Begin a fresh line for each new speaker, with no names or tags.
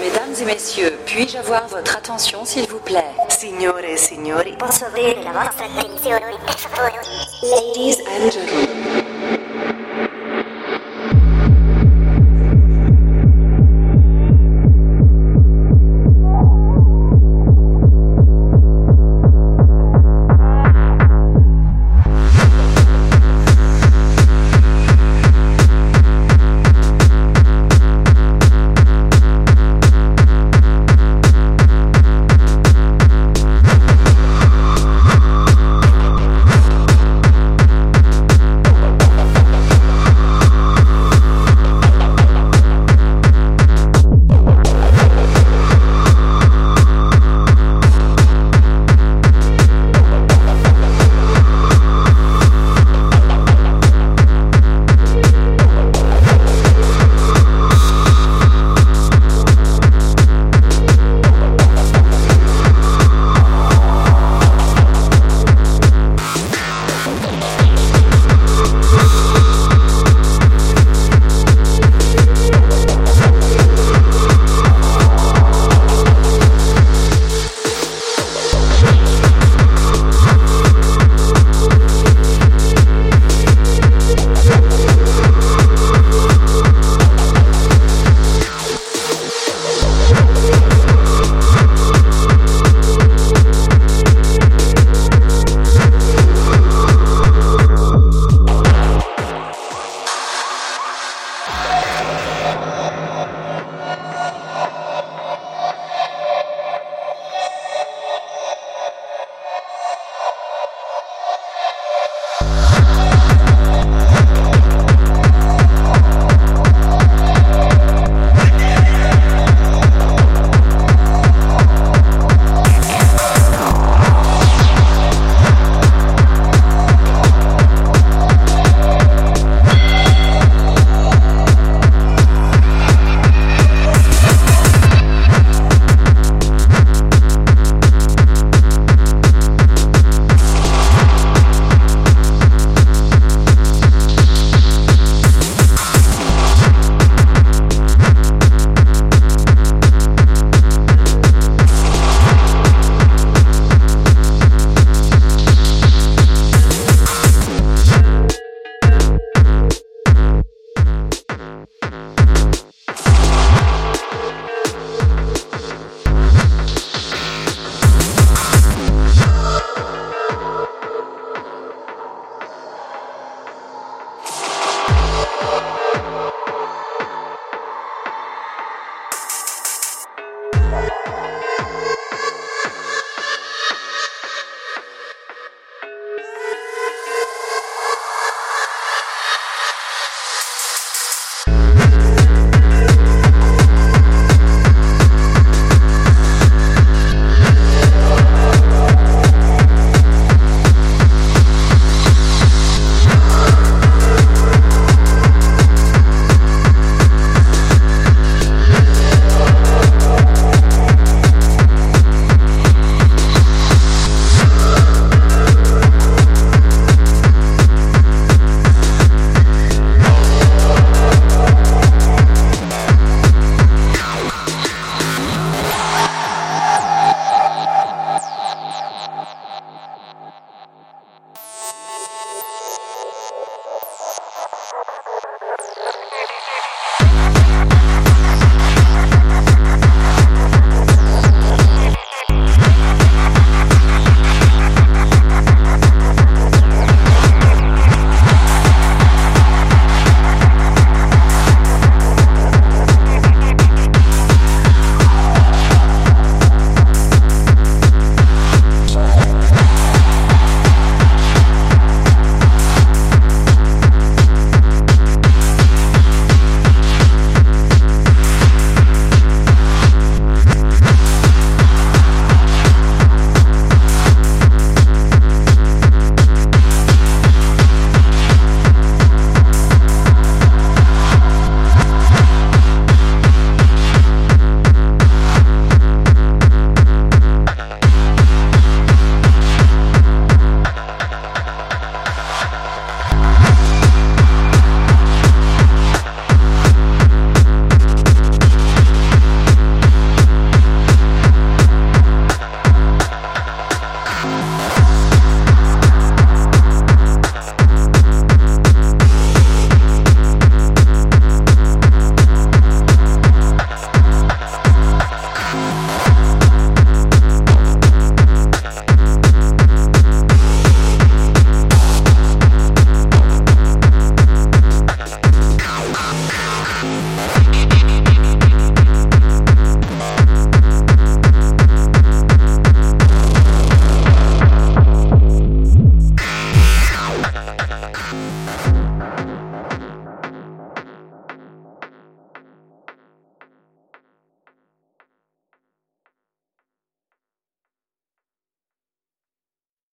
Mesdames et messieurs, puis-je avoir votre attention, s'il vous plaît?
Signore e signori,
posso la vostra attenzione, per favore
Ladies and gentlemen. Bye.